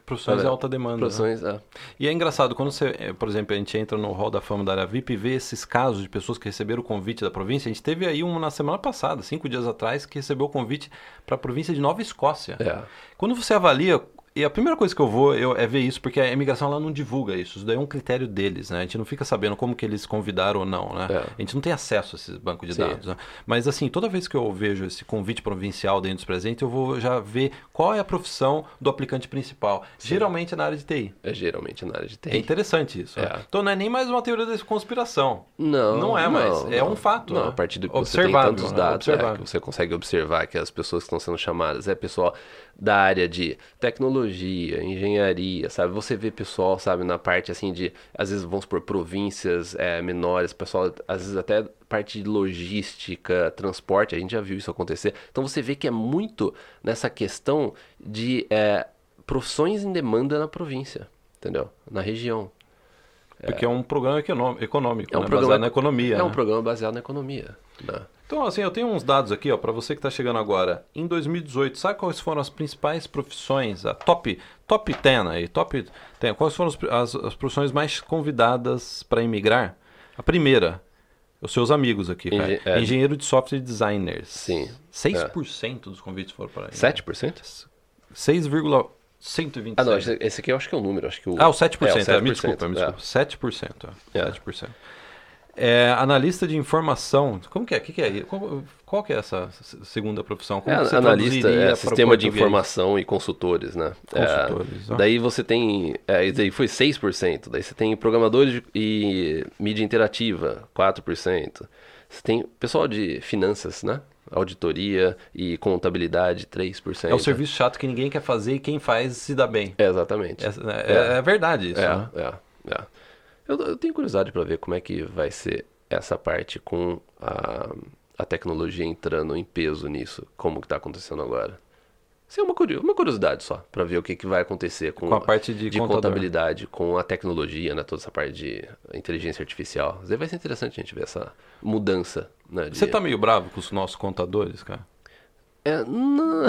Profissões de alta demanda. né?
Profissões, é.
E é engraçado, quando você, eh, por exemplo, a gente entra no hall da fama da área VIP e vê esses casos de pessoas que receberam o convite da província. A gente teve aí um na semana passada, cinco dias atrás, que recebeu o convite para a província de Nova Escócia.
É.
Quando você avalia, e a primeira coisa que eu vou eu- é ver isso, porque a imigração ela não divulga isso. Isso daí é um critério deles, né? A gente não fica sabendo como que eles convidaram ou não, né?
É.
A gente não tem acesso a esses bancos de
Sim.
dados. né? Mas assim, toda vez que eu vejo esse convite provincial dentro dos presentes, eu vou já ver qual é a profissão do aplicante principal. Geralmente é na área de TI.
É geralmente na área de
É
TI.
interessante isso. né?
É.
Então não é nem mais uma teoria da conspiração.
Não,
Não é mais,
não,
é
não.
um fato,
Não,
né?
a partir do que você tem tantos
né?
dados, é,
Observável.
que você consegue observar que as pessoas que estão sendo chamadas é pessoal da área de tecnologia, engenharia, sabe? Você vê pessoal, sabe, na parte assim de, às vezes vamos por províncias é, menores, pessoal, às vezes até parte de logística, transporte, a gente já viu isso acontecer. Então você vê que é muito nessa questão de é, profissões em demanda na província, entendeu? Na região.
Porque é um programa econô- econômico,
É um
né?
programa
baseado na economia.
É um
né?
programa baseado na economia. né?
Então, assim, eu tenho uns dados aqui, ó, para você que está chegando agora. Em 2018, sabe quais foram as principais profissões, a top, top 10 aí, top 10, quais foram as, as, profissões mais convidadas para imigrar? A primeira, os seus amigos aqui, cara.
Engen- é.
Engenheiro de software designers.
Sim.
6% dos convites foram para aí.
7%?
6,126.
Ah, não, esse, aqui eu acho que é o número. Acho que o,
Ah, o 7%,
É, o
é, me
7%,
desculpa, me
é.
desculpa. 7%. ó,
É.
7%. É, analista de informação. Como que é? Que que é? Qual, qual que é essa segunda profissão? Como
É,
você
analista, é, sistema de informação e consultores, né?
Consultores,
É,
ó.
daí você tem, é, isso daí foi 6%, daí você tem programadores e mídia interativa, 4%. Você tem pessoal de finanças, né? Auditoria e contabilidade, 3%.
É o serviço chato que ninguém quer fazer e quem faz se dá bem.
É, exatamente.
É, é- é verdade isso,
É,
né?
é, é. Eu, eu tenho curiosidade para ver como é que vai ser essa parte com a, a tecnologia entrando em peso nisso, como que tá acontecendo agora. Isso é uma, uma curiosidade só, para ver o que, que vai acontecer com,
Com a parte de contador.
contabilidade, com a tecnologia, né, toda essa parte de inteligência artificial. Vai ser interessante a gente ver essa mudança, né, de-
Você tá meio bravo com os nossos contadores, cara?
É, não...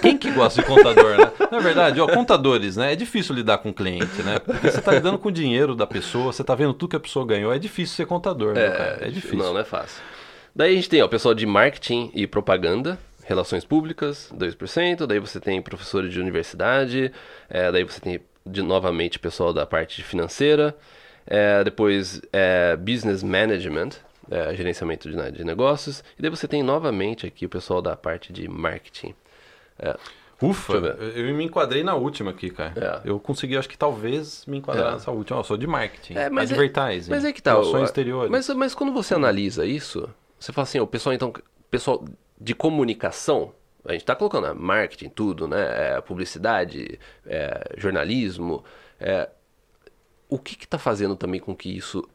Quem que gosta de contador, né? Na verdade, ó, contadores, né? É difícil lidar com o cliente, né? Porque você tá lidando com o dinheiro da pessoa, você tá vendo tudo que a pessoa ganhou. É difícil ser contador, né, cara? É difícil.
Não, não é fácil. Daí a gente tem ó, o pessoal de marketing e propaganda, relações públicas, 2%. Daí você tem professores de universidade, é, daí você tem de novamente pessoal da parte financeira, é, depois é, business management, é, gerenciamento de, de negócios, e daí você tem novamente aqui o pessoal da parte de marketing. É,
Ufa, eu, eu me enquadrei na última aqui, cara.
É.
Eu consegui, acho que talvez me enquadrar
É.
nessa última. Eu sou de marketing,
É, mas é-
advertising,
Mas é que tá.
relações exteriores.
Mas, mas quando você analisa isso, você fala assim, o pessoal então, pessoal de comunicação, a gente tá colocando né, marketing, tudo, né? é, publicidade, é, jornalismo, é, o que que tá fazendo também com que isso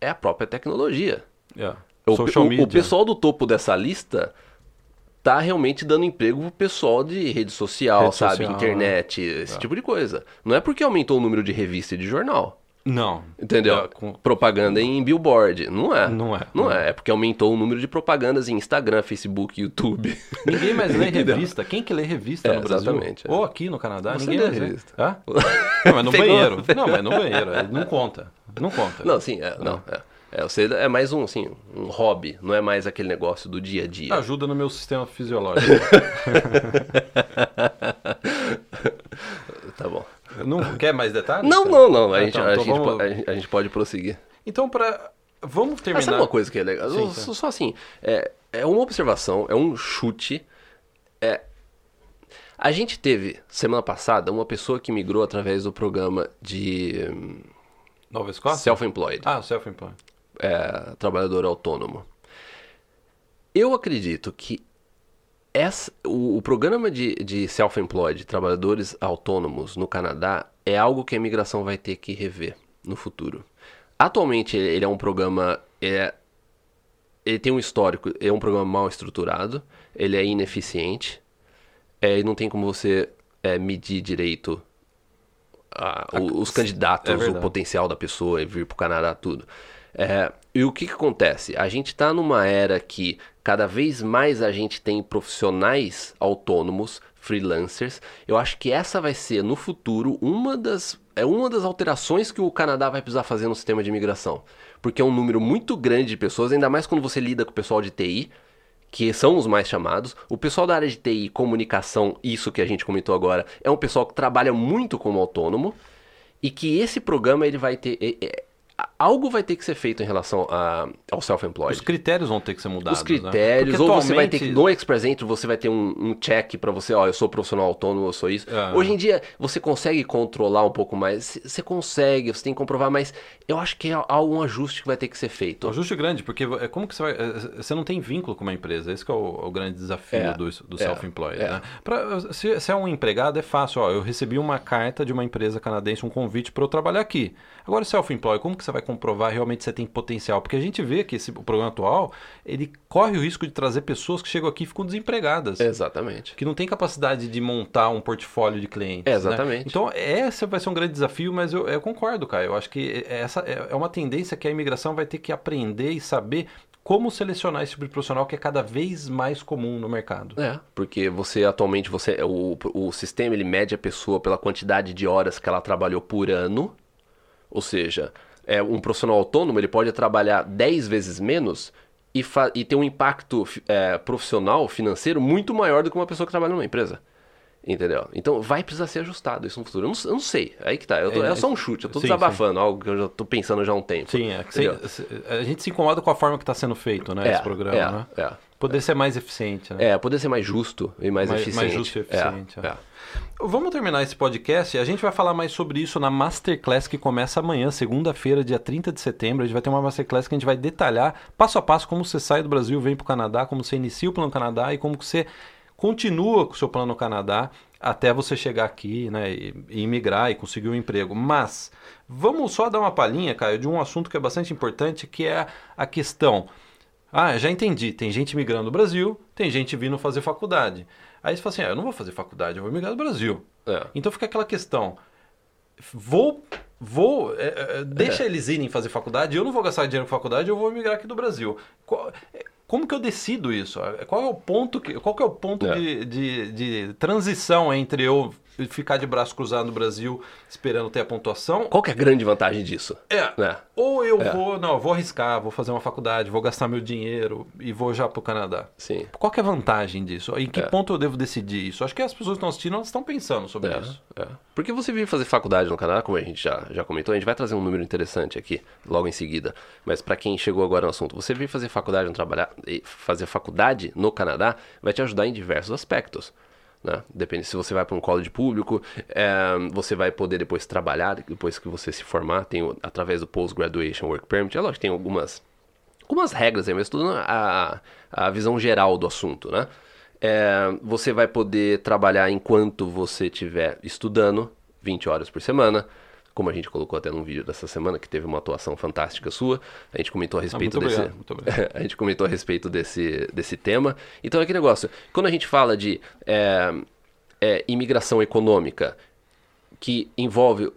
é a própria tecnologia.
É.
O, o- o pessoal do topo dessa lista tá realmente dando emprego pro pessoal de rede social,
Rede
sabe?
social,
Internet, esse tipo de coisa. Não é porque aumentou o número de revista e de jornal.
Não.
Entendeu?
É, com-
Propaganda em billboard. Não é.
Não é.
Não é. É porque aumentou o número de propagandas em Instagram, Facebook, YouTube.
Ninguém mais lê revista. Quem que lê revista
É,
no Brasil?
exatamente, é.
Ou aqui no Canadá,
Você
ninguém
lê
mais lê.
revista.
Hã? Não, mas no banheiro. Não, mas no banheiro. é, Não conta. Não conta.
Não, sim, é, não, é. É, você é mais um, assim, um hobby, não é mais aquele negócio do dia a dia.
Ajuda no meu sistema fisiológico.
Tá bom.
não quer mais detalhes?
Não,
cara?
não, não. A,
Ah,
gente,
então,
a,
então
gente,
vamos-
a gente- pode prosseguir.
Então, para Vamos
Ah,
terminar.
sabe uma coisa que é legal?
Sim,
só, só assim, é, é uma observação, é um chute. É, a gente teve, semana passada, uma pessoa que migrou através do programa de hum,
Nova Escócia?
self-employed.
Ah, self-employed.
É, trabalhador autônomo. Eu acredito que essa, o, o programa de, de self-employed, trabalhadores autônomos no Canadá, é algo que a imigração vai ter que rever no futuro. Atualmente ele é um programa. É, ele tem um histórico, é um programa mal estruturado, ele é ineficiente, é, e não tem como você é, medir direito os candidatos,
é
o potencial da pessoa vir para o Canadá, tudo. É, e o que, que acontece? A gente está numa era que cada vez mais a gente tem profissionais autônomos, freelancers. Eu acho que essa vai ser, no futuro, uma das, é uma das alterações que o Canadá vai precisar fazer no sistema de imigração. Porque é um número muito grande de pessoas, ainda mais quando você lida com o pessoal de TI, que são os mais chamados. O pessoal da área de TI, comunicação, isso que a gente comentou agora, é um pessoal que trabalha muito como autônomo e que esse programa ele vai ter algo vai ter que ser feito em relação a- ao
Os
self-employed.
critérios vão ter que ser mudados.
Os critérios,
né?
ou você vai ter que, no Express Entry, você vai ter um, um check pra você, ó, eu sou profissional autônomo, eu sou isso.
Ah.
Hoje em dia, você consegue controlar um pouco mais, você consegue, você tem que comprovar, mas eu acho que é algum ajuste que vai ter que ser feito.
Um ajuste grande, porque é como que você vai. é, Você não tem vínculo com uma empresa. Esse é o, o grande desafio
É,
do, do
é,
self-employed.
é.
né? Pra- se, se é um empregado, é fácil. Ó, eu recebi uma carta de uma empresa canadense, um convite para eu trabalhar aqui. Agora, self-employed, como que você vai comprovar realmente que você tem potencial? Porque a gente vê que esse o programa atual, ele corre o risco de trazer pessoas que chegam aqui e ficam desempregadas.
Exatamente.
Que não tem capacidade de montar um portfólio de clientes.
É,
né?
exatamente.
Então, esse vai ser um grande desafio, mas eu, eu concordo, Caio. Eu acho que essa é é uma tendência que a imigração vai ter que aprender e saber como selecionar esse tipo de profissional que é cada vez mais comum no mercado.
É, porque você atualmente, você o, o sistema ele mede a pessoa pela quantidade de horas que ela trabalhou por ano. Ou seja, é, um profissional autônomo ele pode trabalhar 10 vezes menos e, e ter um impacto é, profissional, financeiro, muito maior do que uma pessoa que trabalha numa empresa. Entendeu? Então vai precisar ser ajustado isso no futuro. Eu não, eu não sei. Aí que tá. Eu tô-
É,
é, só um chute. Eu tô
sim,
desabafando, algo que eu já tô pensando já há um tempo.
Sim, é a gente se incomoda com a forma que está sendo feito, né?
É,
esse programa,
é,
né?
é.
Poder ser mais eficiente, né?
É, poder ser mais justo e mais,
Mais-
eficiente.
mais justo e eficiente,
É,
é.
é.
Vamos terminar esse podcast a gente vai falar mais sobre isso na Masterclass que começa amanhã, segunda-feira, dia 30 de setembro. A gente vai ter uma Masterclass que a gente vai detalhar passo a passo como você sai do Brasil, vem para o Canadá, como você inicia o plano Canadá e como você continua com o seu plano no Canadá até você chegar aqui né, e, e imigrar e conseguir um emprego. Mas vamos só dar uma palhinha, Caio, de um assunto que é bastante importante, que é a questão ah, já entendi. Tem gente migrando do Brasil, tem gente vindo fazer faculdade. Aí você fala assim: ah, eu não vou fazer faculdade, eu vou migrar do Brasil.
É.
Então fica aquela questão: vou. Vou. é, é, deixa eles irem fazer faculdade, eu não vou gastar dinheiro com faculdade, eu vou migrar aqui do Brasil. Qual- é, como que eu decido isso? Qual é o ponto que, qual que é o ponto
É.
de, de, de transição entre eu ficar de braço cruzado no Brasil esperando ter a pontuação.
Qual que é a grande vantagem disso?
É.
Né?
Ou eu
É.
vou, não, vou arriscar, vou fazer uma faculdade, vou gastar meu dinheiro e vou já pro Canadá.
Sim.
Qual que é a vantagem disso? Em que
É.
ponto eu devo decidir isso? Acho que as pessoas que estão assistindo elas estão pensando sobre
É,
isso.
é. Porque você vir fazer faculdade no Canadá, como a gente já, já comentou, a gente vai trazer um número interessante aqui, logo em seguida. Mas para quem chegou agora no assunto, você vir fazer faculdade no trabalhar, e fazer faculdade no Canadá vai te ajudar em diversos aspectos. Né? Depende se você vai para um college público, é, você vai poder depois trabalhar, depois que você se formar, tem através do Post-Graduation Work Permit. É lógico tem algumas algumas regras aí, mas tudo a, a visão geral do assunto, né? É, você vai poder trabalhar enquanto você estiver estudando, 20 horas por semana, como a gente colocou até num vídeo dessa semana, que teve uma atuação fantástica sua. A gente comentou a respeito
Ah,
desse.
obrigado, muito obrigado.
a gente comentou a respeito desse, desse tema. Então é aquele negócio. Quando a gente fala de é, é, imigração econômica, que envolve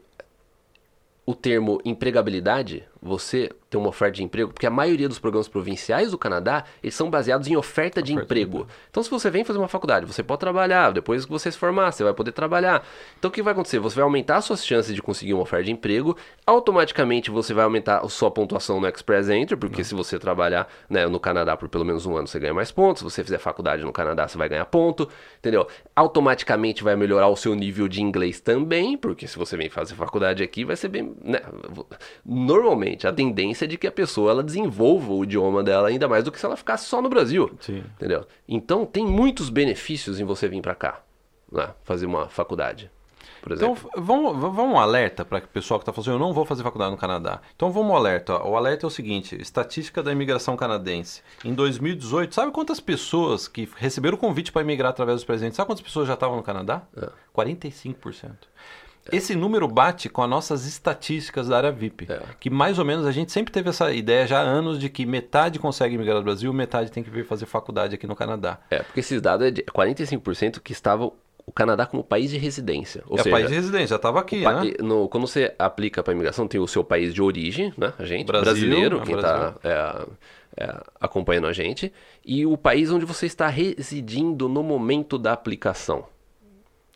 o termo empregabilidade, você tem uma oferta de emprego, porque a maioria dos programas provinciais do Canadá, eles são baseados em oferta de
Oferta de
emprego. Então, se você vem fazer uma faculdade, você pode trabalhar, depois que você se formar, você vai poder trabalhar. Então, o que vai acontecer? Você vai aumentar as suas chances de conseguir uma oferta de emprego, automaticamente você vai aumentar a sua pontuação no Express Entry, porque se você trabalhar né, no Canadá por pelo menos um ano, você ganha mais pontos, se você fizer faculdade no Canadá, você vai ganhar ponto, entendeu? Automaticamente vai melhorar o seu nível de inglês também, porque se você vem fazer faculdade aqui, vai ser bem... Né? Normalmente, a tendência é de que a pessoa ela desenvolva o idioma dela ainda mais do que se ela ficasse só no Brasil.
Sim.
Entendeu? Então, tem muitos benefícios em você vir pra cá, né? fazer uma faculdade, por
Então, vamos, vamos um alerta para o pessoal que está falando assim, eu não vou fazer faculdade no Canadá. Então, vamos um alerta. ó. O alerta é o seguinte, estatística da imigração canadense. Em 2018, sabe quantas pessoas que receberam o convite para imigrar através dos presentes, sabe quantas pessoas já estavam no Canadá?
É.
45%. Esse número bate com as nossas estatísticas da área VIP.
É.
Que mais ou menos a gente sempre teve essa ideia já há anos de que metade consegue imigrar no Brasil, metade tem que vir fazer faculdade aqui no Canadá.
É, porque esses dados é de 45% que estava o Canadá como país de residência. Ou
é
seja,
país de residência, já estava aqui, né?
no- quando você aplica para imigração, tem o seu país de origem, né? A gente,
Brasil,
brasileiro,
né,
quem está acompanhando a gente, e o país onde você está residindo no momento da aplicação.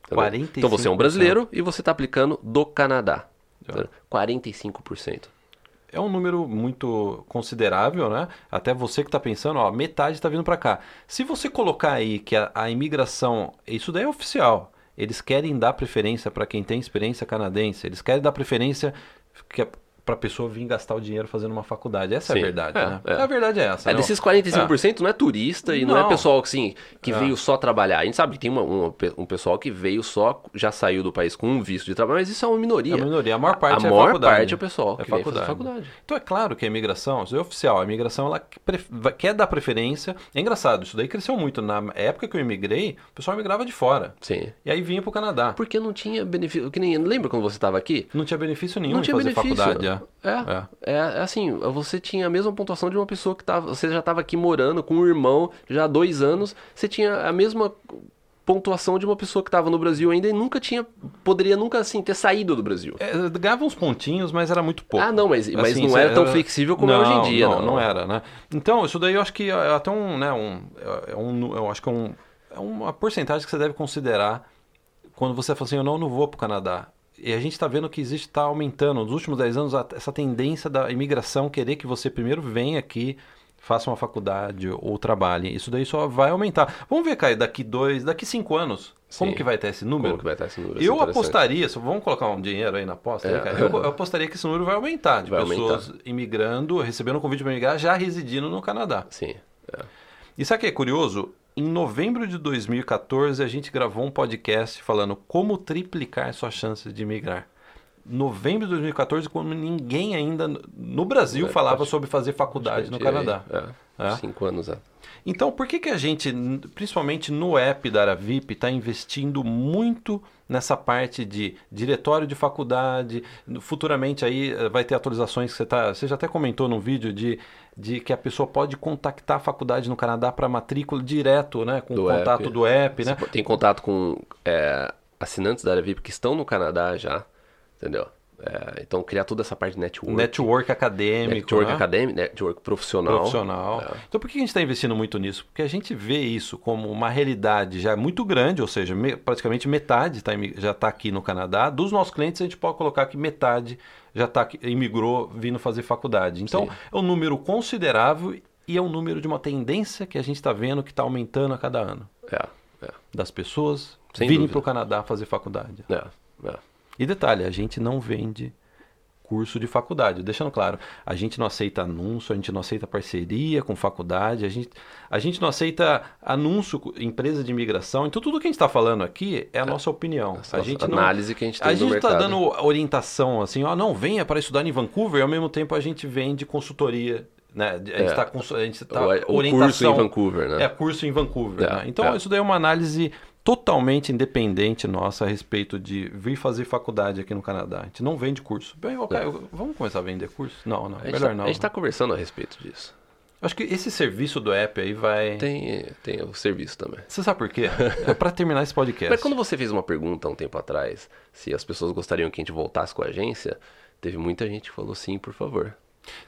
Entendeu? Então você é um
45%.
brasileiro e você está aplicando do Canadá.
Já.
Entendeu? 45%.
É um número muito considerável, né? Até você que está pensando, ó, metade está vindo para cá. Se você colocar aí que a, a imigração, isso daí é oficial. Eles querem dar preferência para quem tem experiência canadense. Eles querem dar preferência para a pessoa vir gastar o dinheiro fazendo uma faculdade. Essa é
Sim,
a verdade,
é,
né?
é.
A verdade é essa.
É,
não?
desses 45% não é turista e não, é
Não.
pessoal assim, que
É.
veio só trabalhar. A gente sabe que tem uma- uma um pessoal que veio só, já saiu do país com um visto de trabalho, mas isso é uma minoria.
É a minoria. A maior parte
a
é
maior
faculdade.
parte é o pessoal
É
que
faculdade.
faculdade.
Então é claro que a imigração, isso é oficial, a imigração ela quer dar preferência. É engraçado, isso daí cresceu muito. Na época que eu imigrei, o pessoal migrava de fora.
Sim.
E aí vinha pro Canadá.
Porque não tinha benefício. Que nem, lembra quando você estava aqui?
Não tinha benefício nenhum
Não
em
tinha
fazer
benefício.
faculdade. É.
É, é. é assim, você tinha a mesma pontuação de uma pessoa que tava, você já estava aqui morando com um irmão já há dois anos, você tinha a mesma pontuação de uma pessoa que estava no Brasil ainda e nunca tinha, poderia nunca assim ter saído do Brasil.
É, ganhava uns pontinhos, mas era muito pouco.
Ah, não, mas, mas
Assim,
não era tão flexível como é hoje em dia,
não,
não.
não era, né? Então, isso daí eu acho que é até um, né, um, é um eu acho que é, um, é uma porcentagem que você deve considerar quando você fala assim, eu não, não vou pro Canadá. E a gente está vendo que existe, está aumentando, nos últimos 10 anos, a- essa tendência da imigração querer que você primeiro venha aqui, faça uma faculdade ou trabalhe. Isso daí só vai aumentar. Vamos ver, Caio, daqui dois, daqui cinco anos, como
Sim.
que vai estar esse número?
Como que vai estar esse número? É
Eu
interessante.
apostaria, vamos colocar um dinheiro aí na aposta, aí,
É.
cara? eu, eu apostaria que esse número vai aumentar, de
Vai
pessoas imigrando, recebendo um convite para imigrar, já residindo no Canadá.
Sim. é.
E sabe o que é curioso? Em novembro de 2014, a gente gravou um podcast falando como triplicar suas chances de imigrar. Novembro de 2014, quando ninguém ainda no Brasil
É,
falava sobre fazer faculdade no Canadá.
É,
É.
Cinco anos, é.
Então, por que, que a gente, principalmente no app da Aravip, está investindo muito nessa parte de diretório de faculdade? Futuramente aí eh, vai ter atualizações que você, tá, você já até comentou num vídeo de, de que a pessoa pode contactar a faculdade no Canadá para matrícula direto, né? Com
Do
o contato
app.
do app, né?
Tem contato com é, assinantes da área VIP que estão no Canadá já, entendeu? É, então, criar toda essa parte de network.
Network acadêmico.
Network
né?
acadêmico, network profissional.
profissional.
É.
Então por que a gente está investindo muito nisso? Porque a gente vê isso como uma realidade já muito grande, ou seja, me- praticamente metade tá já está aqui no Canadá. Dos nossos clientes, a gente pode colocar que metade já tá imigrou vindo fazer faculdade. Então
Sim.
é um número considerável e é um número de uma tendência que a gente está vendo que está aumentando a cada ano.
É, é,
Das pessoas
Sem
virem para o Canadá fazer faculdade.
é, é.
E detalhe, a gente não vende curso de faculdade. Deixando claro, a gente não aceita anúncio, a gente não aceita parceria com faculdade, a gente, a gente não aceita anúncio, empresa de imigração. Então tudo que a gente está falando aqui é a nossa opinião.
Essa
a gente não,
análise que a gente tem
a gente está dando orientação assim, ó, não, venha para estudar em Vancouver e ao mesmo tempo a gente vende consultoria. Né? A gente
É.
está a gente tá
o
orientação.
curso em Vancouver, né?
É, curso em Vancouver.
É,
né? Então,
é.
isso daí é uma análise totalmente independente nossa a respeito de vir fazer faculdade aqui no Canadá. A gente não vende curso. Bem, ok, vamos começar a vender curso? Não, não, melhor
tá,
não.
a gente tá conversando a respeito disso.
Acho que esse serviço do app aí vai...
Tem, tem o serviço também.
Você sabe por quê? É para terminar esse podcast.
Mas quando você fez uma pergunta há um tempo atrás, se as pessoas gostariam que a gente voltasse com a agência, teve muita gente que falou sim, por favor.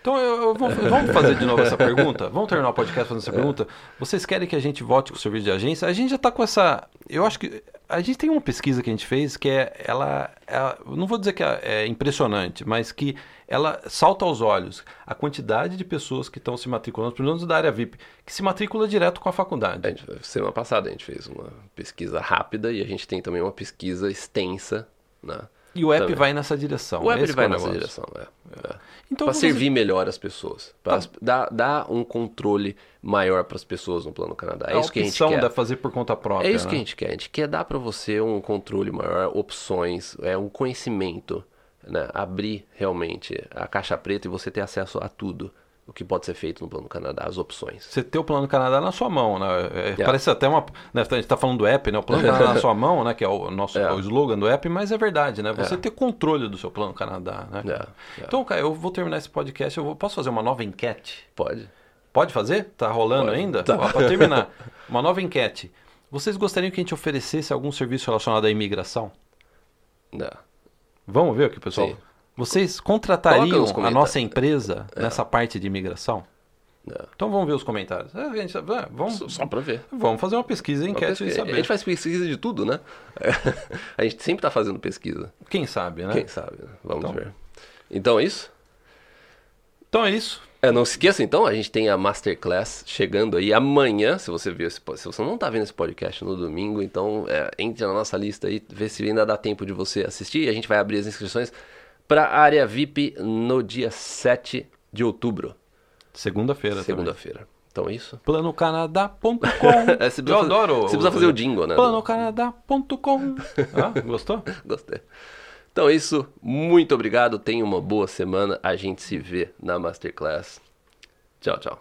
Então, eu, eu vou- vamos fazer de novo essa pergunta? Vamos terminar o podcast fazendo essa pergunta? Vocês querem que a gente volte com o serviço de agência? A gente já está com essa... Eu acho que... A gente tem uma pesquisa que a gente fez que é... Ela, ela- eu não vou dizer que é, é impressionante, mas que ela salta aos olhos a quantidade de pessoas que estão se matriculando, pelo menos da área VIP, que se matricula direto com a faculdade.
A gente, semana passada a gente fez uma pesquisa rápida e a gente tem também uma pesquisa extensa, né?
E o app
Também.
vai nessa direção.
O app
Esse
vai
é o
nessa direção, é. é.
Então,
para servir melhor as pessoas, para
Tá.
dar, dar um controle maior para as pessoas no Plano Canadá. É
a
isso que a gente
opção
quer.
da fazer por conta própria.
É isso que a
né?
gente quer. A gente quer dar para você um controle maior, opções, é um conhecimento, né? abrir realmente a caixa preta e você ter acesso a tudo o que pode ser feito no Plano Canadá, as opções.
Você ter o plano Canadá na sua mão, né? É, Parece até uma. Né? A gente está falando do app, né? O plano Canadá na sua mão, né? Que é o nosso
É.
o slogan do app, mas é verdade, né? Você
É.
ter controle do seu plano Canadá, né?
É, é.
Então, cara, eu vou terminar esse podcast. Eu vou- posso fazer uma nova enquete?
Pode?
Pode fazer? Tá rolando
Pode.
ainda?
Tá.
Para terminar, uma nova enquete. Vocês gostariam que a gente oferecesse algum serviço relacionado à imigração?
Não.
Vamos ver aqui, pessoal.
Sim.
Vocês contratariam a nossa empresa nessa parte de imigração?
Não.
Então vamos ver os comentários. É, gente- é, vamos,
Só, só para ver.
vamos fazer uma pesquisa,
Uma
enquete e
pesquisa.
saber.
A gente faz pesquisa de tudo, né? a gente sempre tá fazendo pesquisa.
Quem sabe, né?
Quem sabe? né? Vamos
Então.
ver. Então é isso?
Então é isso.
É, não se esqueça então, a gente tem a Masterclass chegando aí amanhã. Se você viu esse, se você não tá vendo esse podcast no domingo, então é, entre na nossa lista aí, vê se ainda dá tempo de você assistir. A gente vai abrir as inscrições para a área VIP no dia 7 de outubro,
Segunda-feira
segunda-feira. Então é isso.
Planocanadá.com
É,
Eu adoro.
Você precisa fazer o jingle, né?
Planocanadá.com ah, Gostou?
Gostei. Então é isso. Muito obrigado. Tenha uma boa semana. A gente se vê na Masterclass. Tchau, tchau.